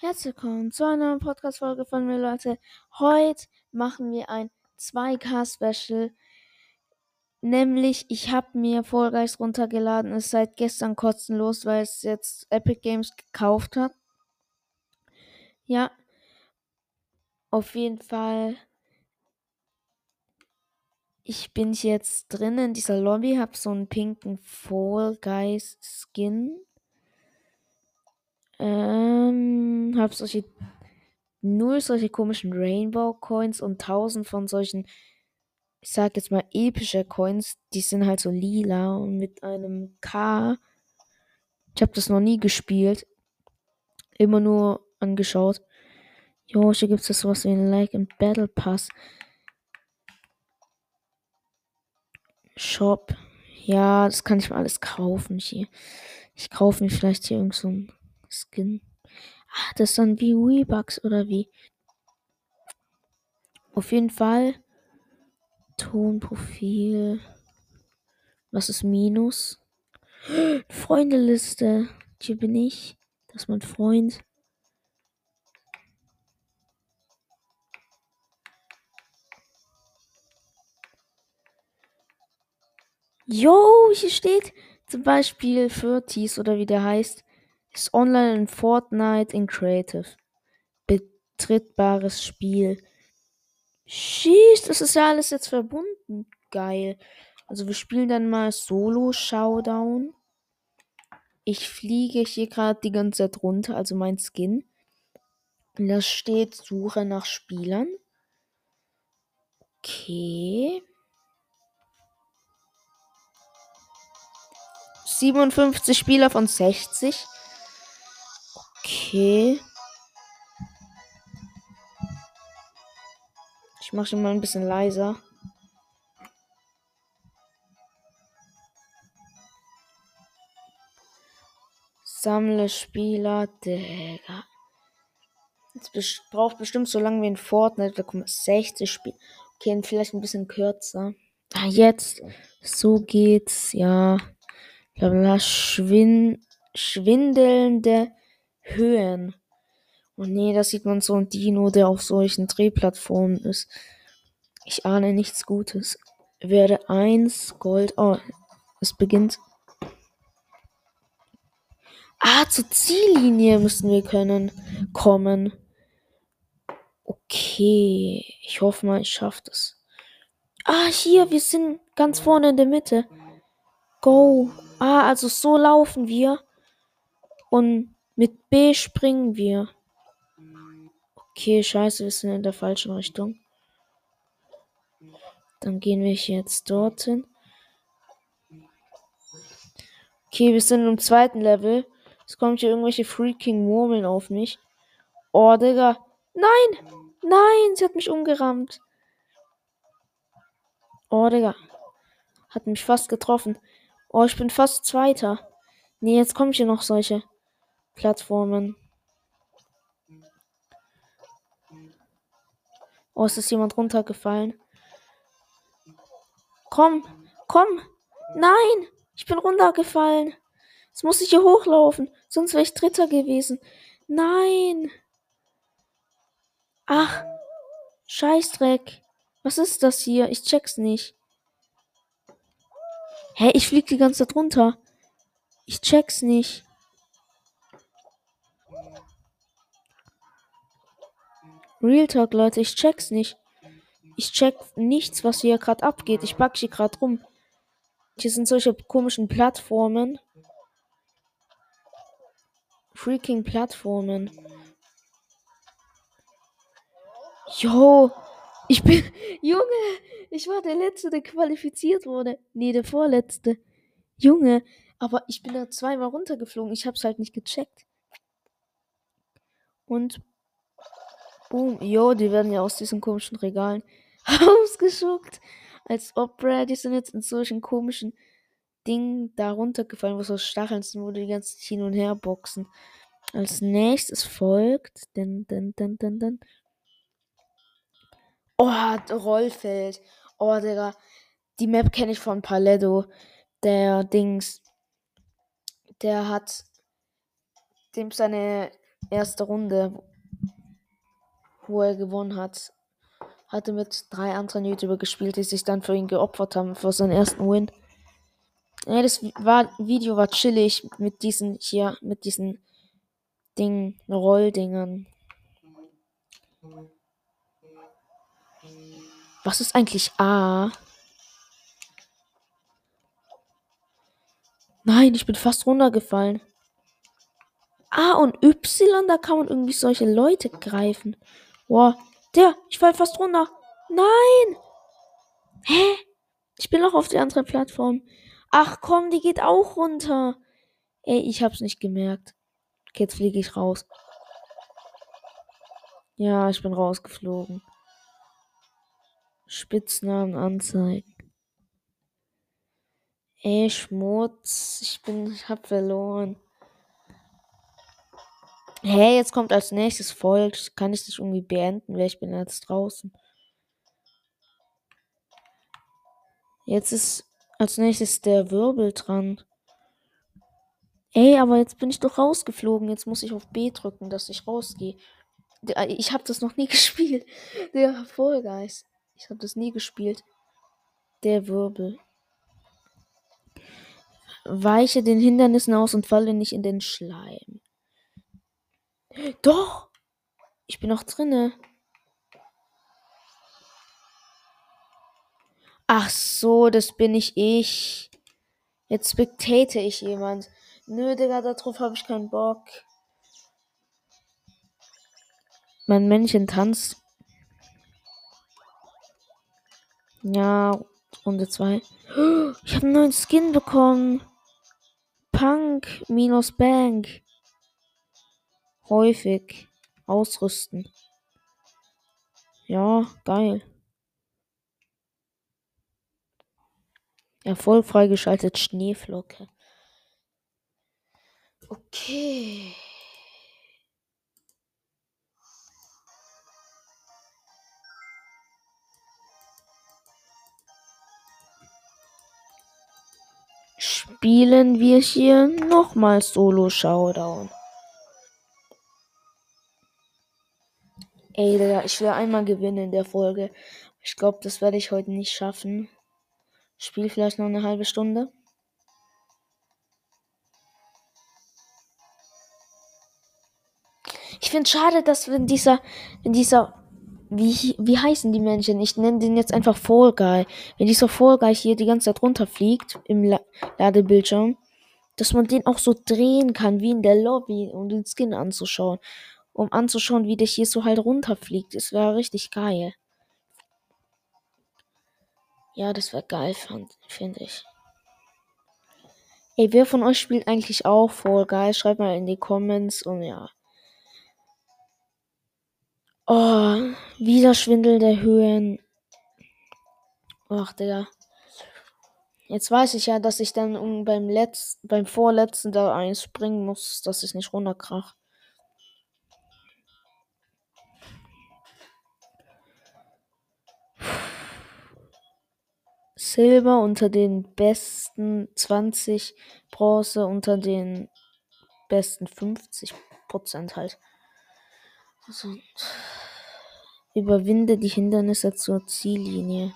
Herzlich willkommen zu einer Podcast-Folge von mir, Leute. Heute machen wir ein 2K-Special. Nämlich, ich habe mir Fall Guys runtergeladen. Ist seit gestern kostenlos, weil es jetzt Epic Games gekauft hat. Ja. Auf jeden Fall. Ich bin jetzt drin in dieser Lobby, habe so einen pinken Fall Guys Skin. Ähm, hab solche null solche komischen Rainbow Coins und tausend von solchen, ich sag jetzt mal epische Coins, die sind halt so lila und mit einem K. Ich habe das noch nie gespielt, immer nur angeschaut. Jo, hier gibt es sowas wie ein Like and Battle Pass. Shop. Ja, das kann ich mir alles kaufen hier. Ich kaufe mir vielleicht hier irgend so ein Skin. Ah, das ist dann wie Weebucks oder wie? Auf jeden Fall. Tonprofil. Was ist Minus? Freundeliste. Hier bin ich. Das ist mein Freund. Jo, hier steht zum Beispiel 30 oder wie der heißt. Ist online in Fortnite in Creative. Betrittbares Spiel. Schieß, das ist ja alles jetzt verbunden. Geil. Also wir spielen dann mal Solo Showdown. Ich fliege hier gerade die ganze Zeit runter, also mein Skin. Und da steht Suche nach Spielern. Okay. 57 Spieler von 60. Okay. Ich mache schon mal ein bisschen leiser. Sammle Spieler, Digga. Jetzt braucht bestimmt so lange wie in Fortnite. Da kommen 60 Spieler. Okay, vielleicht ein bisschen kürzer. Ah, jetzt. So geht's, ja. Blablabla. Schwin schwindelnde Höhen. Und nee, da sieht man so ein Dino, der auf solchen Drehplattformen ist. Ich ahne nichts Gutes. Werde 1 Gold. Oh, es beginnt. Ah, zur Ziellinie müssen wir können kommen. Okay, ich hoffe mal, ich schaffe das. Ah, hier, wir sind ganz vorne in der Mitte. Go. Ah, also so laufen wir. Und mit B springen wir. Okay, scheiße, wir sind in der falschen Richtung. Dann gehen wir jetzt dorthin. Okay, wir sind im zweiten Level. Es kommt hier irgendwelche freaking Murmeln auf mich. Oh, Digga. Nein! Nein, sie hat mich umgerammt. Oh, Digga. Hat mich fast getroffen. Oh, ich bin fast Zweiter. Nee, jetzt kommen hier noch solche Plattformen. Oh, es ist jemand runtergefallen. Komm, komm. Nein, ich bin runtergefallen. Jetzt muss ich hier hochlaufen, sonst wäre ich Dritter gewesen. Nein. Ach, Scheißdreck. Was ist das hier? Ich check's nicht. Hä, ich flieg die ganze Zeit runter. Ich check's nicht. Real Talk, Leute, ich check's nicht. Ich check nichts, was hier gerade abgeht. Ich back hier gerade rum. Hier sind solche komischen Plattformen. Freaking Plattformen. Jo, ich bin. Junge, ich war der Letzte, der qualifiziert wurde. Nee, der Vorletzte. Junge, aber ich bin da zweimal runtergeflogen. Ich hab's halt nicht gecheckt. Und Boom. Jo, die werden ja aus diesen komischen Regalen ausgeschuckt. Als ob, Brad, die sind jetzt in solchen komischen Dingen da runtergefallen, wo so Stacheln sind, wo die ganzen hin und her boxen. Als nächstes folgt. Dun, dun, dun, dun, dun. Oh, Rollfeld. Oh, Digga. Die Map kenne ich von Paletto. Der Dings. Der hat dem seine erste Runde, wo er gewonnen hat, hatte mit drei anderen YouTuber gespielt, die sich dann für ihn geopfert haben, für seinen ersten Win. Ja, das war, Video war chillig mit diesen hier, mit diesen Ding, Rolldingern. Was ist eigentlich A? Nein, ich bin fast runtergefallen. A und Y, da kann man irgendwie solche Leute greifen. Boah, der, ich fall fast runter. Nein! Hä? Ich bin noch auf der anderen Plattform. Ach komm, die geht auch runter. Ey, ich hab's nicht gemerkt. Okay, jetzt fliege ich raus. Ja, ich bin rausgeflogen. Spitznamen anzeigen. Ey, Schmutz. Ich bin, ich hab verloren. Hey, jetzt kommt als nächstes Volk. Kann ich das irgendwie beenden, weil ich bin jetzt draußen. Jetzt ist als nächstes der Wirbel dran. Ey, aber jetzt bin ich doch rausgeflogen. Jetzt muss ich auf B drücken, dass ich rausgehe. Ich habe das noch nie gespielt. Der Vollgeist. Ich habe das nie gespielt. Der Wirbel. Weiche den Hindernissen aus und falle nicht in den Schleim. Doch! Ich bin noch drinne. Ach so, das bin ich ich. Jetzt spectate ich jemand. Nö, Digga, darauf habe ich keinen Bock. Mein Männchen tanzt. Ja, Runde 2. Ich habe einen neuen Skin bekommen. Punk minus Bank. Häufig. Ausrüsten. Ja, geil. Erfolg freigeschaltet Schneeflocke. Okay. spielen wir hier nochmal Solo Showdown. Ey, Digga, ich will einmal gewinnen in der Folge. Ich glaube, das werde ich heute nicht schaffen. Spiel vielleicht noch eine halbe Stunde. Ich finde schade, dass wenn dieser, wenn dieser wie, wie heißen die Menschen? Ich nenne den jetzt einfach Fall Guy. Wenn dieser Fall Guy hier die ganze Zeit runterfliegt im La Ladebildschirm, dass man den auch so drehen kann, wie in der Lobby, um den Skin anzuschauen. Um anzuschauen, wie der hier so halt runterfliegt. Das wäre richtig geil. Ja, das wäre geil, finde ich. Ey, wer von euch spielt eigentlich auch Fall Guy? Schreibt mal in die Comments und ja. Oh, wieder Schwindel der Höhen. Ach, Digga. Jetzt weiß ich ja, dass ich dann beim letzten, beim vorletzten da einspringen muss, dass ich nicht runterkrach. Silber unter den besten 20, Bronze unter den besten 50 Prozent halt. Also, überwinde die Hindernisse zur Ziellinie.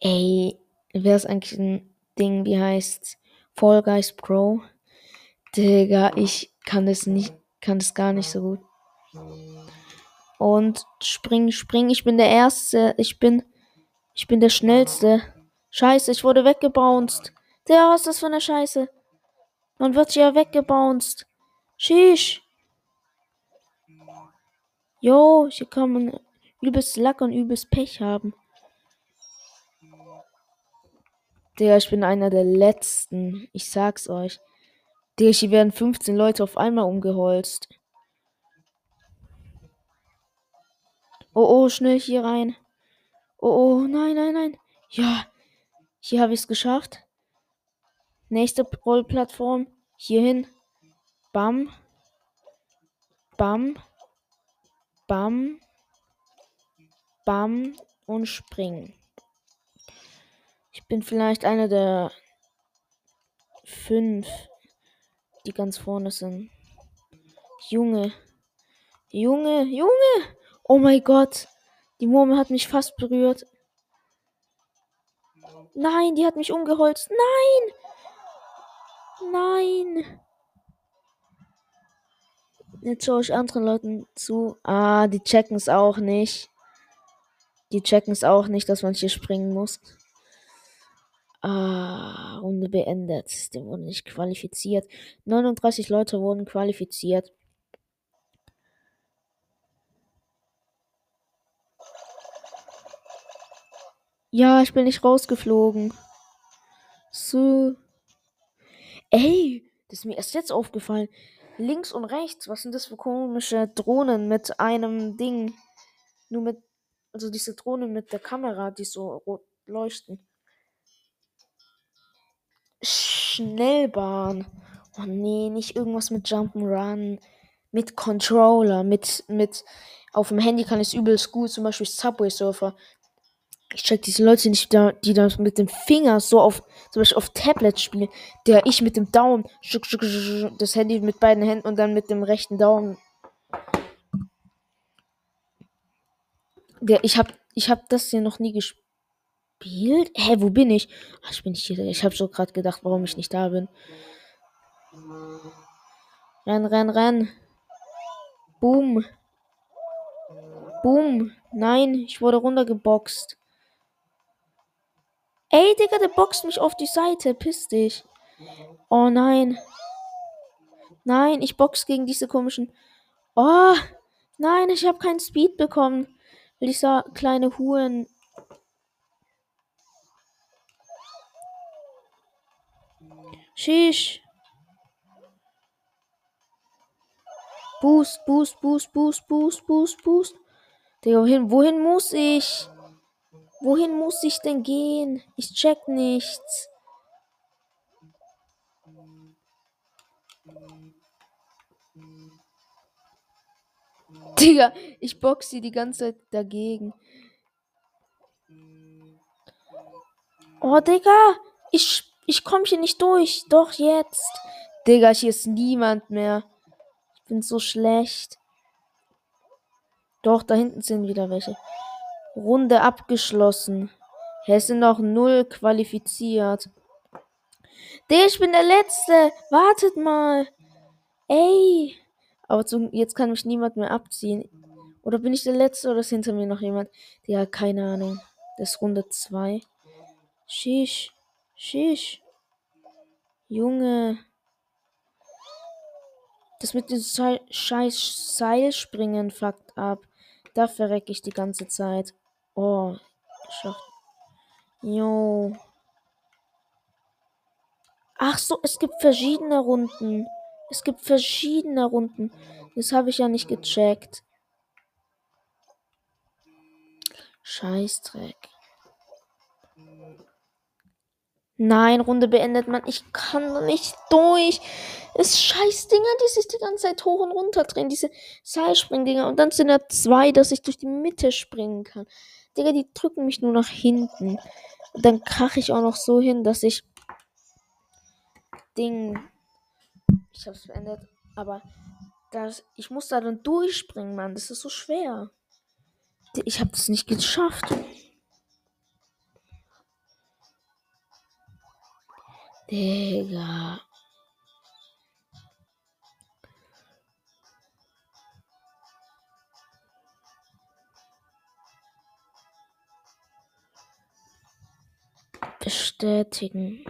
Ey, wäre es eigentlich ein Ding, wie heißt Fall Guys Pro? Digga, ich kann das nicht, kann das gar nicht so gut. Und spring, spring, ich bin der Erste, ich bin, ich bin der Schnellste. Scheiße, ich wurde weggebounced. Der, was ist das für eine Scheiße? Man wird ja weggebounced. Sheesh. Jo, hier kann man übelst Lack und übelst Pech haben. Digga, ich bin einer der letzten. Ich sag's euch. Digga, hier werden 15 Leute auf einmal umgeholzt. Oh, oh, schnell hier rein. Oh, oh, nein, nein, nein. Ja, hier habe ich es geschafft. Nächste Rollplattform. Hierhin. Bam. Bam. Bam. Bam. Und springen. Ich bin vielleicht einer der fünf die ganz vorne sind. Junge. Junge, Junge. Oh mein Gott. Die Murmel hat mich fast berührt. Nein, die hat mich umgeholzt. Nein. Nein. Jetzt schaue ich anderen Leuten zu. Ah, die checken es auch nicht. Die checken es auch nicht, dass man hier springen muss. Ah, Runde beendet. Der wurde nicht qualifiziert. 39 Leute wurden qualifiziert. Ja, ich bin nicht rausgeflogen. So. Ey, das ist mir erst jetzt aufgefallen. Links und rechts, was sind das für komische Drohnen mit einem Ding? Nur mit, also diese Drohnen mit der Kamera, die so rot leuchten. Schnellbahn. Oh nee, nicht irgendwas mit Jump'n'Run. Mit Controller, mit, mit, auf dem Handy kann ich es übelst gut, zum Beispiel Subway Surfer. Ich check diese Leute nicht, die da mit dem Finger so auf, zum Beispiel auf Tablet spielen, der ich mit dem Daumen, das Handy mit beiden Händen und dann mit dem rechten Daumen. Der, ich hab, ich hab das hier noch nie gespielt. Hä, wo bin ich? Ach, ich bin nicht hier. Ich hab so gerade gedacht, warum ich nicht da bin. Renn, renn, renn. Boom. Boom. Nein, ich wurde runtergeboxt. Ey, Digga, der boxt mich auf die Seite. Piss dich. Oh nein. Nein, ich box gegen diese komischen. Oh, nein, ich habe keinen Speed bekommen. Dieser kleine Huren. Shish. Boost, Boost, Boost, Boost, Boost, Boost, Boost. Digga, wohin, wohin muss ich? Wohin muss ich denn gehen? Ich check nichts. Digga, ich box sie die ganze Zeit dagegen. Oh, Digga, ich, ich komm hier nicht durch. Doch jetzt. Digga, hier ist niemand mehr. Ich bin so schlecht. Doch, da hinten sind wieder welche. Runde abgeschlossen. Hier sind noch null qualifiziert. Der, ich bin der Letzte. Wartet mal. Ey. Aber zum, jetzt kann mich niemand mehr abziehen. Oder bin ich der Letzte oder ist hinter mir noch jemand? Ja, keine Ahnung. Das ist Runde 2. Shish. Shish. Junge. Das mit dem scheiß Seilspringen fuckt ab. Da verrecke ich die ganze Zeit. Oh, geschafft. Jo. Ach so, es gibt verschiedene Runden. Es gibt verschiedene Runden. Das habe ich ja nicht gecheckt. Scheißdreck. Nein, Runde beendet man. Ich kann nicht durch. Es scheiß Dinger, die sich die ganze Zeit hoch und runter drehen. Diese Seilspringdinger. Und dann sind da zwei, dass ich durch die Mitte springen kann. Digga, die drücken mich nur nach hinten. Und dann krache ich auch noch so hin, dass ich Ding. Ich hab's beendet. Aber das, ich muss da dann durchspringen, Mann. Das ist so schwer. Ich hab das nicht geschafft. Digga. Bestätigen.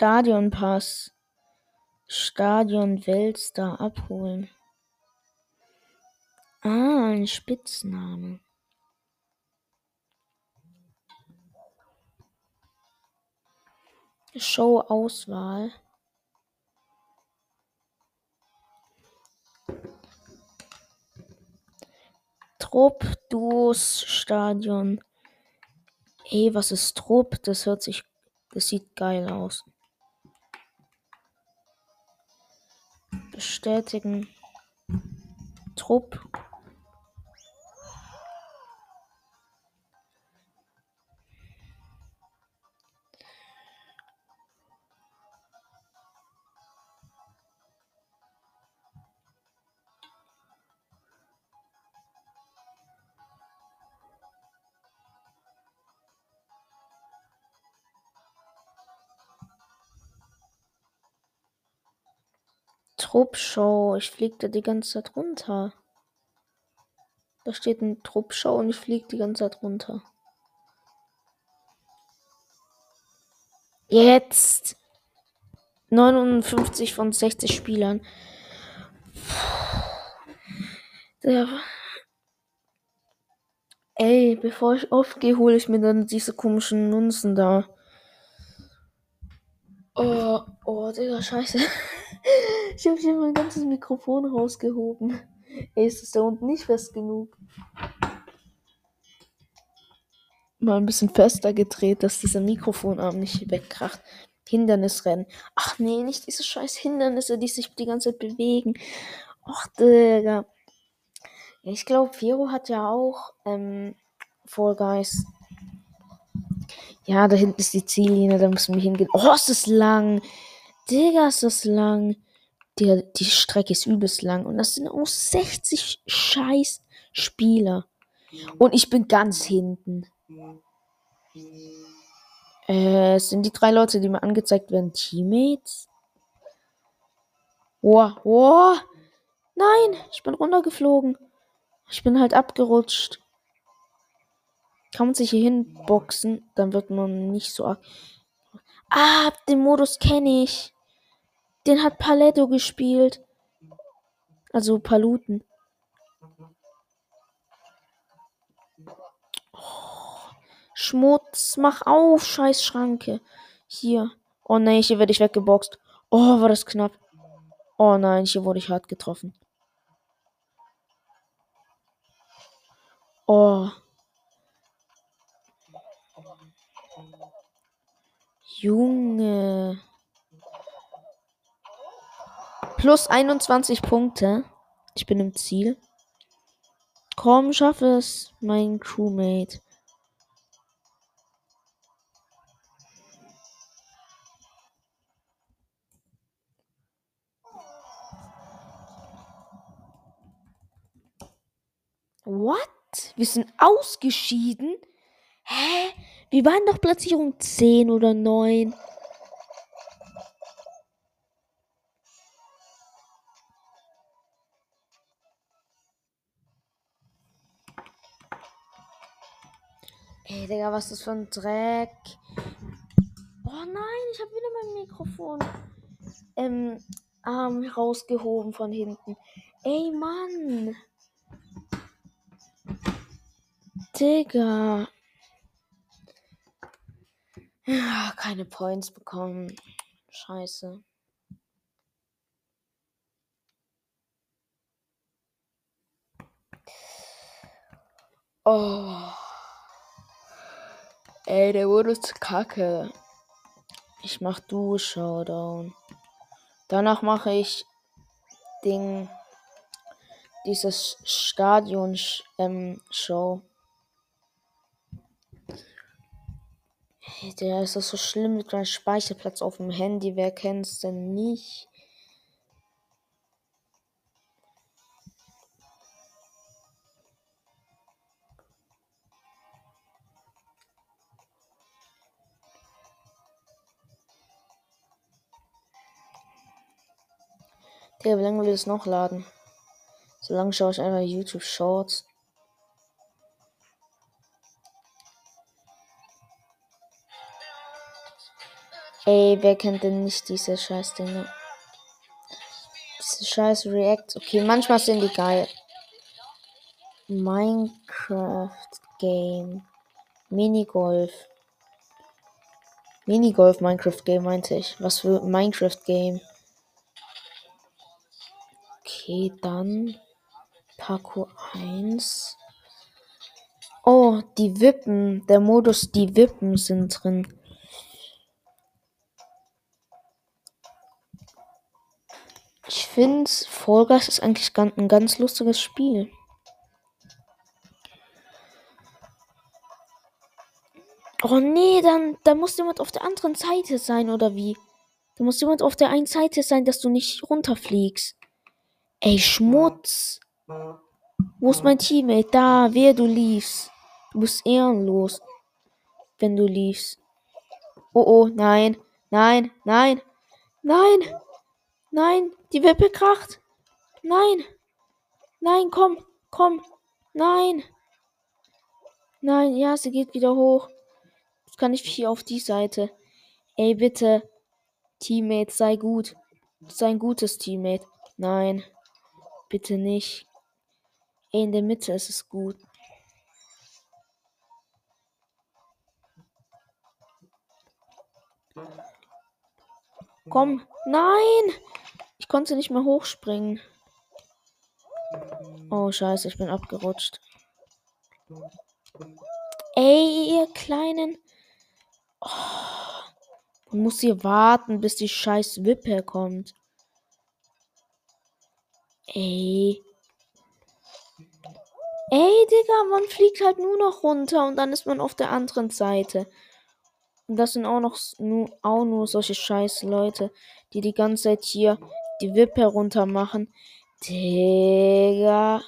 Stadionpass. Stadion Weltstar abholen. Ah, ein Spitzname. Show-Auswahl. Trupp, Duos, Stadion. Hey, was ist Trupp? Das hört sich. Das sieht geil aus. Bestätigen. Trupp. Truppshow. Ich fliege da die ganze Zeit runter. Da steht ein Truppshow und ich fliege die ganze Zeit runter. Jetzt 59 von 60 Spielern. Der Ey, bevor ich aufgehe, hole ich mir dann diese komischen Nunzen da. Oh, oh, Digga, scheiße. Ich habe hier mein ganzes Mikrofon rausgehoben. Ey, ist das da unten nicht fest genug? Mal ein bisschen fester gedreht, dass dieser Mikrofonarm nicht wegkracht. Hindernisrennen. Ach nee, nicht diese scheiß Hindernisse, die sich die ganze Zeit bewegen. Ach, Digga. Ich glaube, Firo hat ja auch ähm, Fall Guys. Ja, da hinten ist die Ziellinie, da müssen wir hingehen. Oh, ist das lang. Digga, ist das lang. Die, die Strecke ist übelst lang. Und das sind auch 60 scheiß Spieler. Und ich bin ganz hinten. Äh, sind die drei Leute, die mir angezeigt werden, Teammates? Oh, oh. Nein, ich bin runtergeflogen. Ich bin halt abgerutscht. Kann man sich hier hinboxen, dann wird man nicht so. Ah, den Modus kenne ich. Den hat Paletto gespielt. Also Paluten. Oh, Schmutz, mach auf, scheiß Schranke. Hier. Oh nein, hier werde ich weggeboxt. Oh, war das knapp. Oh nein, hier wurde ich hart getroffen. Oh. Junge. Plus 21 Punkte. Ich bin im Ziel. Komm, schaff es, mein Crewmate. What? Wir sind ausgeschieden? Hä? Wir waren doch Platzierung 10 oder 9. Digga, was ist das für ein Dreck? Oh nein, ich habe wieder mein Mikrofon ähm, Arm rausgehoben von hinten. Ey, Mann. Digga. Ja, keine Points bekommen. Scheiße. Oh. Ey, der wurde zu kacke. Ich mach du Showdown. Danach mache ich Ding. Dieses Stadion ähm. Hey, der ist das so schlimm mit meinem Speicherplatz auf dem Handy. Wer kennt's denn nicht? Der, wie lange will es noch laden? So lange schaue ich einfach YouTube Shorts. Ey, wer kennt denn nicht diese scheiß Dinge? Diese scheiß React. Okay, manchmal sind die geil. Minecraft Game. Minigolf. Minigolf Minecraft Game meinte ich. Was für Minecraft Game? Okay, dann Parkour 1. Oh, die Wippen. Der Modus, die Wippen sind drin. Ich finde, Fall Guys ist eigentlich ein ganz lustiges Spiel. Oh nee, dann, dann muss jemand auf der anderen Seite sein, oder wie? Da muss jemand auf der einen Seite sein, dass du nicht runterfliegst. Ey, Schmutz. Wo ist mein Teammate? Da, wer du liefst. Du bist ehrenlos, wenn du liefst. Oh oh, nein, nein, nein, nein, nein, die Wippe kracht. Nein, nein, komm, komm, nein. Nein, ja, sie geht wieder hoch. Jetzt kann ich hier auf die Seite. Ey, bitte. Teammate, sei gut. Sei ein gutes Teammate. Nein. Bitte nicht. In der Mitte ist es gut. Komm. Nein! Ich konnte nicht mehr hochspringen. Oh, scheiße, ich bin abgerutscht. Ey, ihr kleinen. Oh, man muss hier warten, bis die scheiß Wippe kommt. Ey. Ey, Digga, man fliegt halt nur noch runter und dann ist man auf der anderen Seite. Und das sind auch noch nur, auch nur solche scheiß Leute, die die ganze Zeit hier die Wippe runter machen. Digga.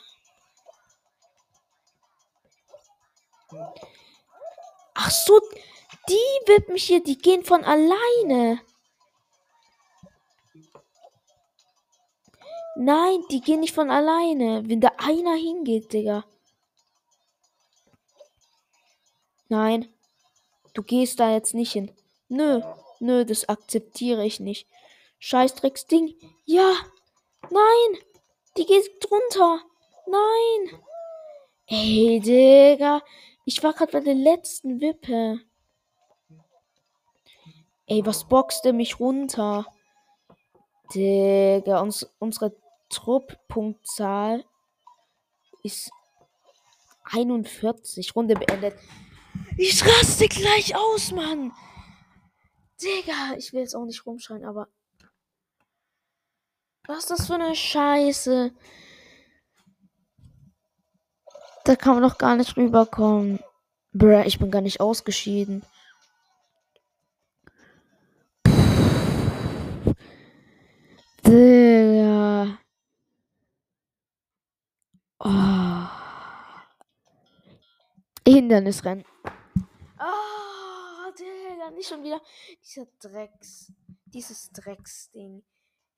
Ach so, die Wippen hier, die gehen von alleine. Nein, die gehen nicht von alleine. Wenn da einer hingeht, Digga. Nein. Du gehst da jetzt nicht hin. Nö, nö, das akzeptiere ich nicht. Scheißdrecksding. Ja. Nein. Die geht drunter. Nein. Ey, Digga. Ich war gerade bei der letzten Wippe. Ey, was boxt der mich runter? Digga, uns, unsere Trupppunktzahl ist 41. Runde beendet. Ich raste gleich aus, Mann. Digga, ich will jetzt auch nicht rumschreien, aber. Was ist das für eine Scheiße? Da kann man doch gar nicht rüberkommen. Bruh, ich bin gar nicht ausgeschieden. Digga. Oh. Hindernisrennen. Oh, Digga, nicht schon wieder. Dieser Drecks. Dieses Drecksding.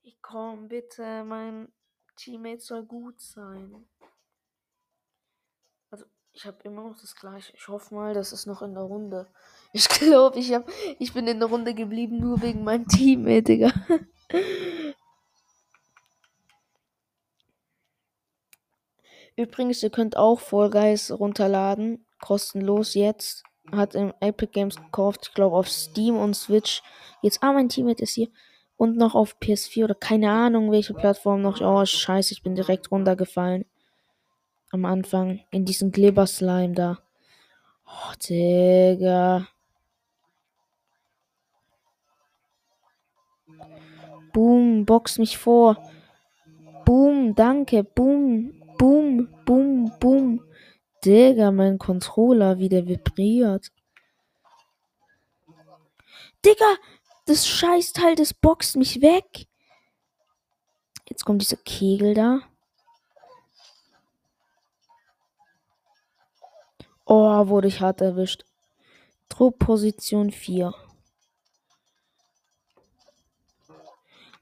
Ich komm, bitte. Mein Teammate soll gut sein. Also, ich habe immer noch das gleiche. Ich hoffe mal, das ist noch in der Runde. Ich glaube, ich, ich bin in der Runde geblieben, nur wegen meinem Teammate, Digga. Übrigens, ihr könnt auch Fall Guys runterladen. Kostenlos jetzt. Hat im Epic Games gekauft. Ich glaube auf Steam und Switch. Jetzt, ah, mein Teammate ist hier. Und noch auf PS4 oder keine Ahnung, welche Plattform noch. Oh, scheiße, ich bin direkt runtergefallen. Am Anfang. In diesen Glibber-Slime da. Oh, Digga. Boom, box mich vor. Boom, danke. Boom, boom, boom, boom. Digga, mein Controller, wie der vibriert. Digga, das Scheißteil, das boxt mich weg. Jetzt kommt dieser Kegel da. Oh, wurde ich hart erwischt. Truppposition 4.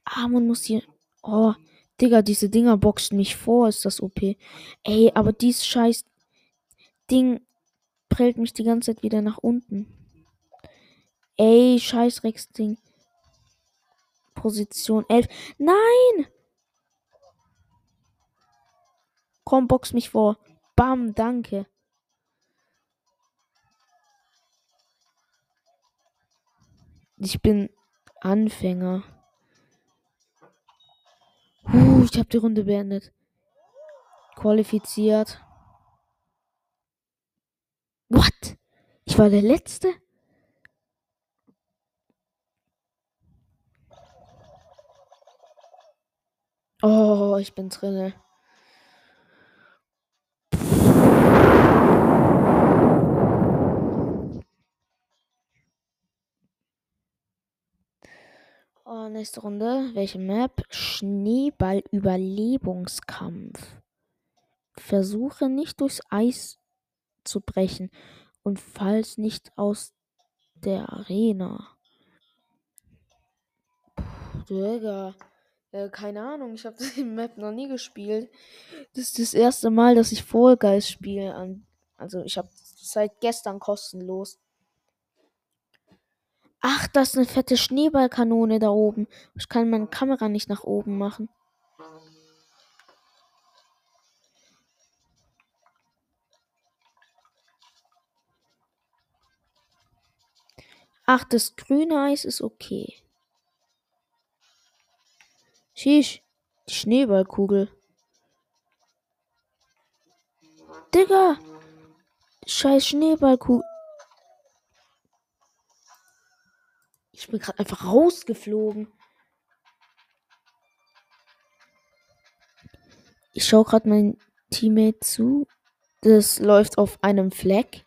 Ah, man muss hier. Oh, Digga, diese Dinger boxen mich vor, ist das OP. Ey, aber dies scheiß Ding prellt mich die ganze Zeit wieder nach unten. Ey, scheiß Rex-Ding. Position 11. Nein! Komm, box mich vor. Bam, danke. Ich bin Anfänger. Uh, ich habe die Runde beendet. Qualifiziert. What? Ich war der Letzte? ich bin drinne. Oh, nächste Runde. Welche Map? Schneeball-Überlebungskampf. Versuche nicht durchs Eis zu brechen und falls nicht aus der Arena. Digga. Äh, keine Ahnung, ich habe die Map noch nie gespielt. Das ist das erste Mal, dass ich Fall Guys spiele. Also ich habe seit gestern kostenlos. Ach, das ist eine fette Schneeballkanone da oben. Ich kann meine Kamera nicht nach oben machen. Ach, das grüne Eis ist okay. Sheesh, die Schneeballkugel. Digga! Scheiß Schneeballkugel. Ich bin gerade einfach rausgeflogen. Ich schaue gerade mein Teammate zu. Das läuft auf einem Fleck.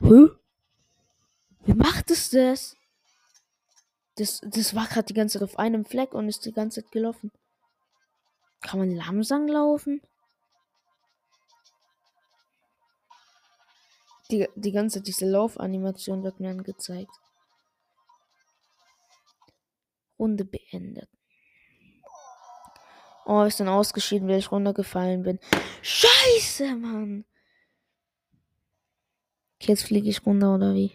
Hä? Wie macht es das? Das, das war gerade die ganze Zeit auf einem Fleck und ist die ganze Zeit gelaufen. Kann man langsam laufen? Die, die ganze diese Laufanimation wird mir angezeigt. Runde beendet. Oh, ist dann ausgeschieden, weil ich runtergefallen bin. Scheiße, Mann. Okay, jetzt fliege ich runter, oder wie?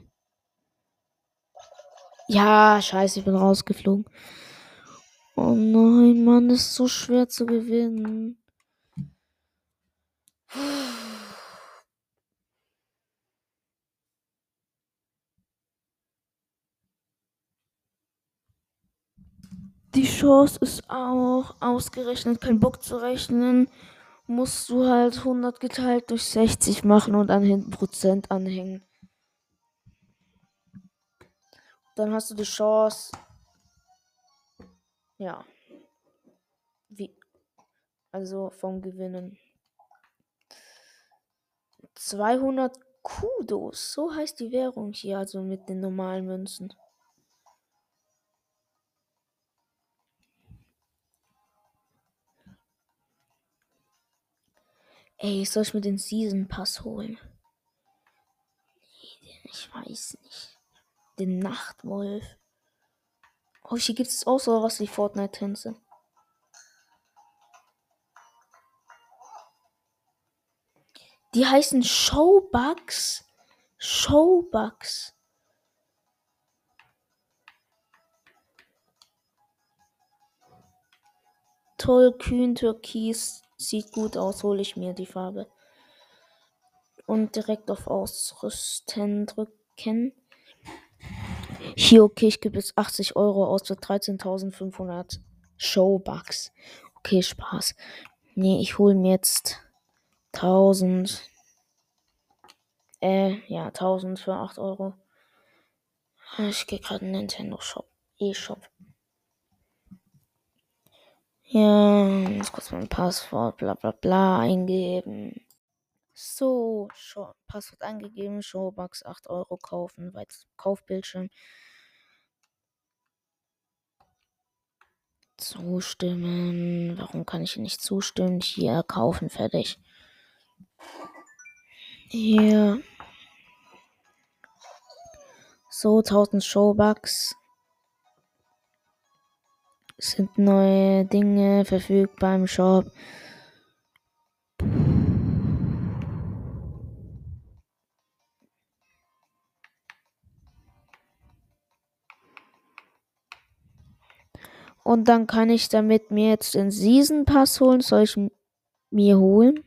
Ja, scheiße, ich bin rausgeflogen. Oh nein, Mann, das ist so schwer zu gewinnen. Die Chance ist auch ausgerechnet, kein Bock zu rechnen. Musst du halt 100 geteilt durch 60 machen und dann hinten Prozent anhängen. Dann hast du die Chance. Ja. Wie? Also vom Gewinnen. 200 Kudos. So heißt die Währung hier, also mit den normalen Münzen. Ey, soll ich mir den Season Pass holen? Ich weiß nicht den Nachtwolf. Oh, hier gibt es auch so was wie Fortnite-Tänze. Die heißen Showbugs. Showbugs. Toll, kühn, türkis. Sieht gut aus, hole ich mir die Farbe. Und direkt auf Ausrüsten drücken. Hier, okay, ich gebe jetzt 80 Euro aus für 13.500 Showbucks. Okay, Spaß. Nee, ich hole mir jetzt 1000. Äh, ja, 1000 für 8 Euro. Ich gehe gerade in den Nintendo Shop. E-Shop. Ja, jetzt kurz mein Passwort, bla bla bla eingeben. So, Show, Passwort eingegeben, Showbox 8 Euro kaufen, Weit Kaufbildschirm. Zustimmen. Warum kann ich nicht zustimmen? Hier, kaufen, fertig. Hier. So, 1000 Showbucks. Sind neue Dinge verfügbar im Shop. Und dann kann ich damit mir jetzt den Season Pass holen. Soll ich mir holen?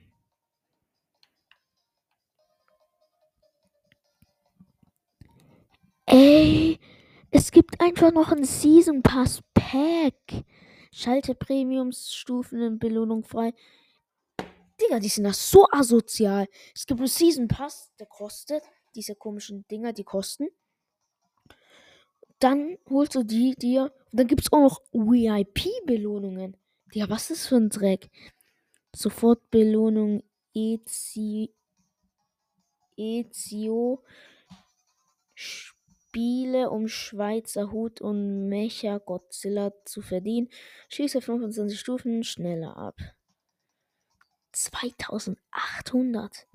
Ey, es gibt einfach noch ein Season Pass Pack. Schalte Premiumsstufen in Belohnung frei. Digga, die sind da so asozial. Es gibt einen Season Pass, der kostet. Diese komischen Dinger, die kosten. dann holst du die dir. Und dann gibt es auch noch VIP-Belohnungen. Ja, was ist für ein Dreck? Sofortbelohnung Ezio. Ezio. Spiele, um Schweizer Hut und Mecha Godzilla zu verdienen. Schieße 25 Stufen schneller ab. 2800.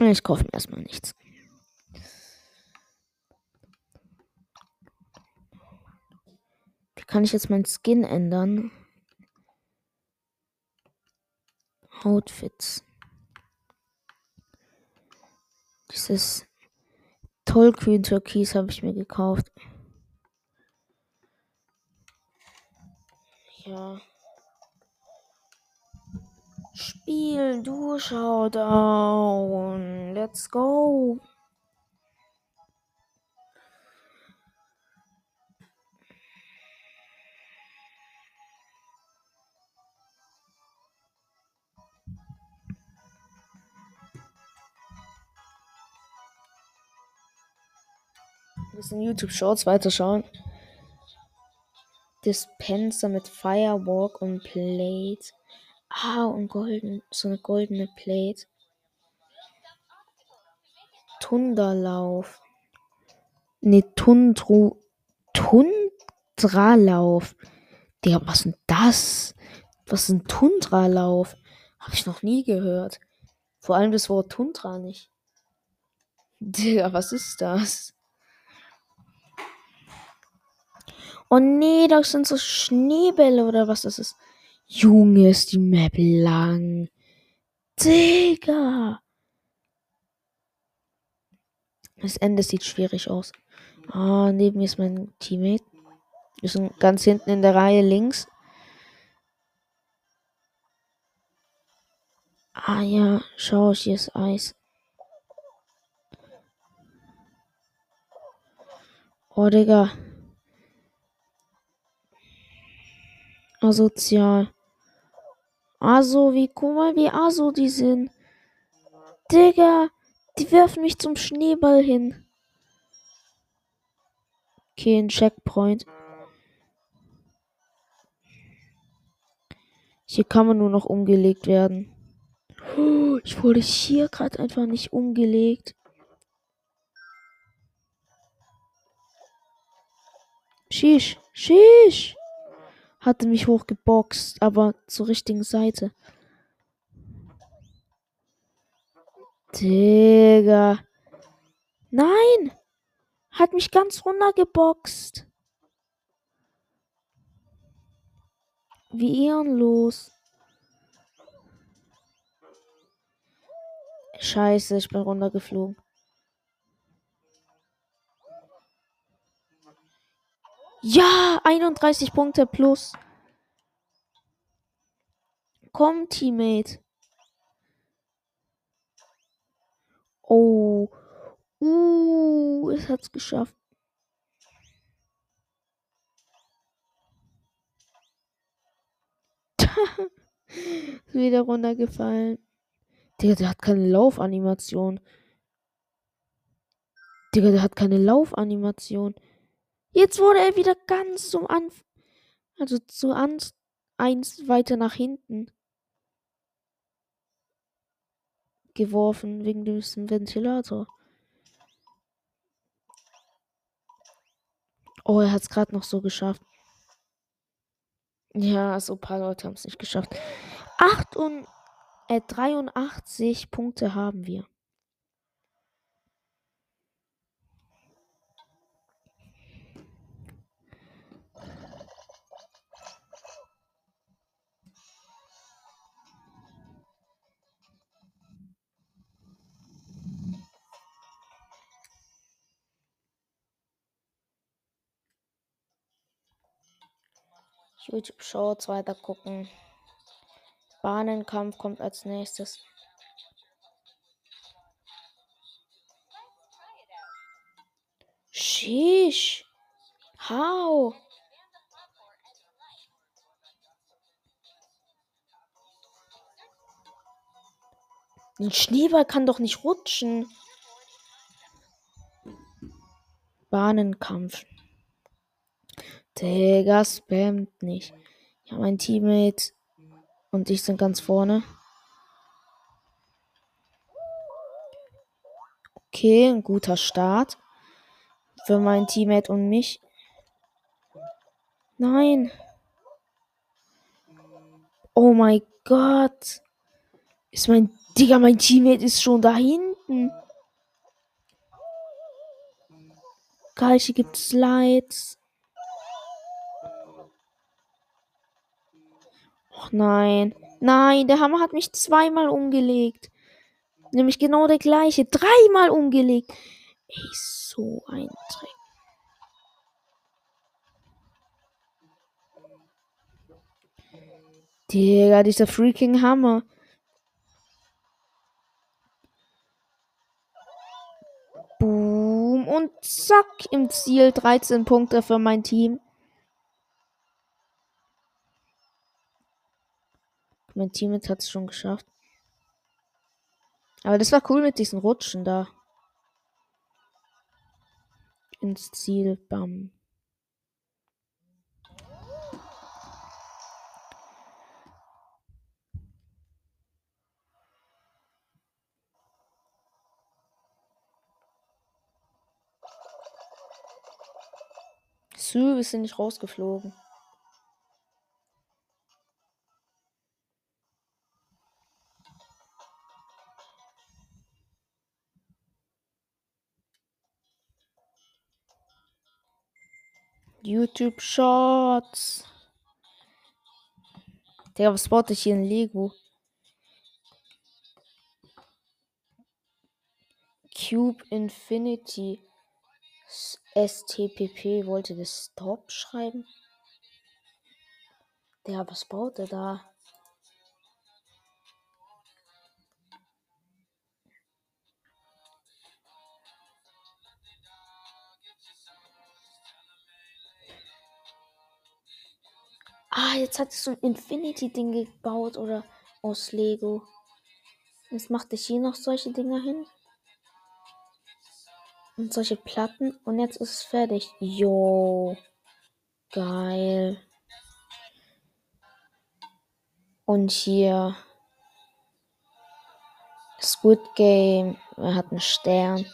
Ich kaufe mir erstmal nichts. Kann ich jetzt meinen Skin ändern? Outfits. Dieses tollkühn Türkis habe ich mir gekauft. Ja. Spiel, du Showdown. Let's go. Ein bisschen YouTube Shorts weiterschauen. Dispenser mit Firewalk und Plate. Ah, und golden, so eine goldene Plate. Tunderlauf. Ne, Tundru. Tundralauf. Digga, was ist denn das? Was ist ein Tundralauf? Habe ich noch nie gehört. Vor allem das Wort Tundra nicht. Digga, was ist das? Oh nee, das sind so Schneebälle oder was das ist. Junge, ist die Map lang. Digga. Das Ende sieht schwierig aus. Ah, neben mir ist mein Teammate. Wir sind ganz hinten in der Reihe links. Ah ja, schau, hier ist Eis. Oh, Digga. Asozial. Aso, wie, guck mal, wie aso die sind. Digga, die werfen mich zum Schneeball hin. Okay, ein Checkpoint. Hier kann man nur noch umgelegt werden. Oh, ich wurde hier gerade einfach nicht umgelegt. Shish, shish hatte mich hochgeboxt, aber zur richtigen Seite. Digga. Nein! Hat mich ganz runtergeboxt. Wie ehrenlos. Scheiße, ich bin runtergeflogen. Ja, 31 Punkte plus. Komm, Teammate. Oh. Uh, es hat's geschafft. Wieder runtergefallen. Digga, der hat keine Laufanimation. Digga, der hat keine Laufanimation. Jetzt wurde er wieder ganz zum Anfang. Also zu an eins weiter nach hinten geworfen wegen diesem Ventilator. Oh, er hat es gerade noch so geschafft. Ja, so ein paar Leute haben es nicht geschafft. 8 und äh, 83 Punkte haben wir. YouTube Shorts weiter gucken. Bahnenkampf kommt als nächstes. Sheesh. How? Ein Schneeball kann doch nicht rutschen. Bahnenkampf. Digga, spammt nicht. Ja, mein Teammate und ich sind ganz vorne. Okay, ein guter Start. Für mein Teammate und mich. Nein. Oh mein Gott. Ist mein. Digga, mein Teammate ist schon da hinten. Geil, hier gibt Och nein. Nein, der Hammer hat mich zweimal umgelegt. Nämlich genau der gleiche. Dreimal umgelegt. Ey, so ein Dreck. Digga, dieser freaking Hammer. Boom. Und zack, im Ziel 13 Punkte für mein Team. Mein Team hat es schon geschafft. Aber das war cool mit diesen Rutschen da. Ins Ziel, bam. Sü, wir sind nicht rausgeflogen. YouTube Shorts. Digga, was baut ich hier in Lego? Cube Infinity STPP wollte das Stop schreiben. Der, was baut er da? Ah, jetzt hat es so ein Infinity-Ding gebaut oder aus Lego. Jetzt macht ich hier noch solche Dinger hin. Und solche Platten. Und jetzt ist es fertig. Jo. Geil. Und hier. Squid Game. Er hat einen Stern.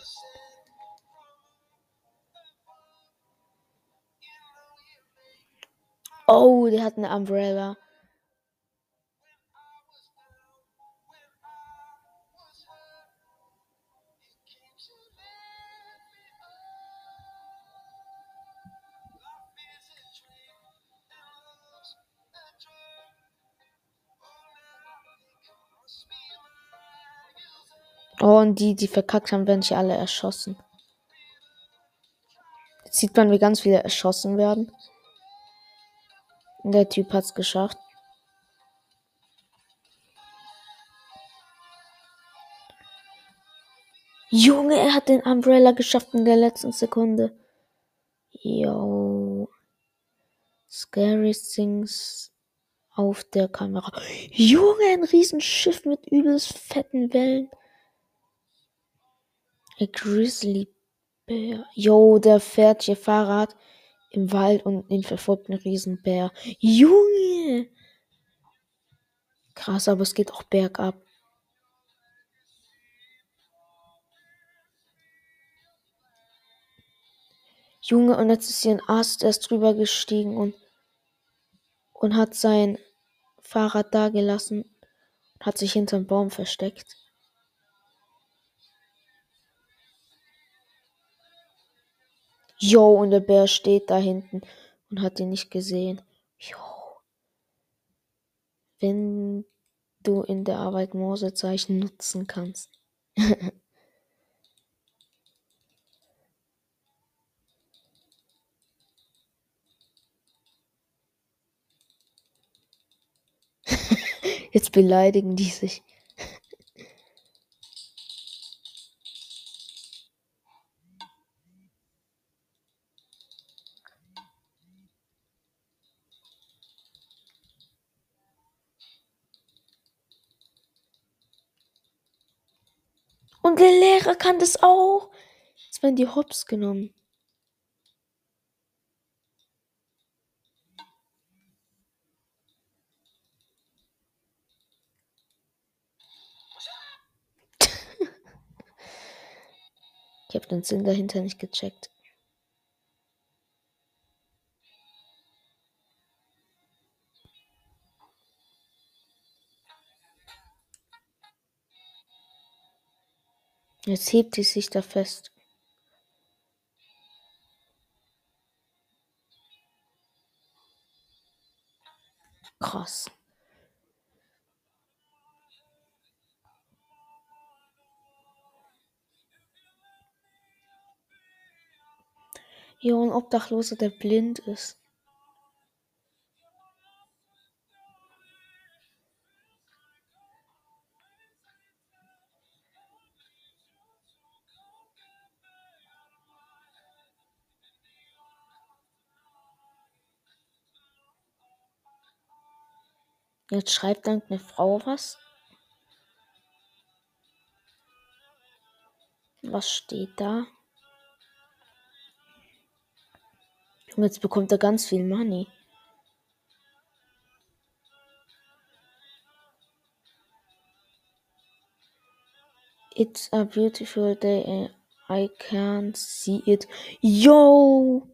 Oh, der hat eine Umbrella. Oh, und die, die verkackt haben, werden hier alle erschossen. Jetzt sieht man, wie ganz viele erschossen werden. Der Typ hat es geschafft. Junge, er hat den Umbrella geschafft in der letzten Sekunde. Yo. Scary Things auf der Kamera. Junge, ein Riesenschiff mit übelst fetten Wellen. A Grizzly Bear. Yo, der fährt hier Fahrrad im Wald und ihn verfolgt ein Riesenbär. Junge! Krass, aber es geht auch bergab. Junge, und jetzt ist hier ein Ast, der ist drüber gestiegen und, und hat sein Fahrrad da gelassen und hat sich hinterm Baum versteckt. Jo, und der Bär steht da hinten und hat ihn nicht gesehen. Jo. Wenn du in der Arbeit Morsezeichen nutzen kannst. Jetzt beleidigen die sich. Und der Lehrer kann das auch. Jetzt werden die Hops genommen. Ich habe den Sinn dahinter nicht gecheckt. Jetzt hebt die sich da fest. Krass. Jo, ein Obdachloser, der blind ist. Jetzt schreibt dann eine Frau was. Was steht da? Und jetzt bekommt er ganz viel Money. It's a beautiful day and I can't see it. Yo!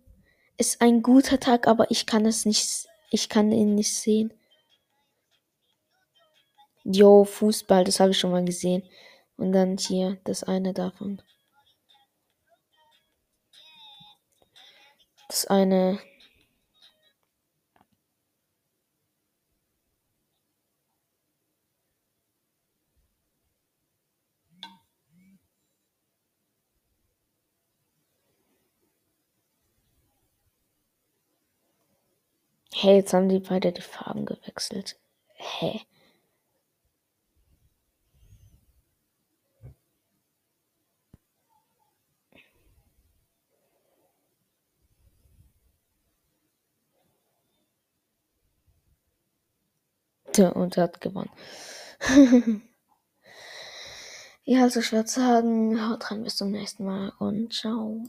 Ist ein guter Tag, aber ich kann es nicht. Ich kann ihn nicht sehen. Yo, Fußball, das habe ich schon mal gesehen. Und dann hier das eine davon. Das eine. Hey, jetzt haben die beide die Farben gewechselt. Hä? Tja, Und hat gewonnen. ja, also ich würde sagen, haut rein, bis zum nächsten Mal und ciao.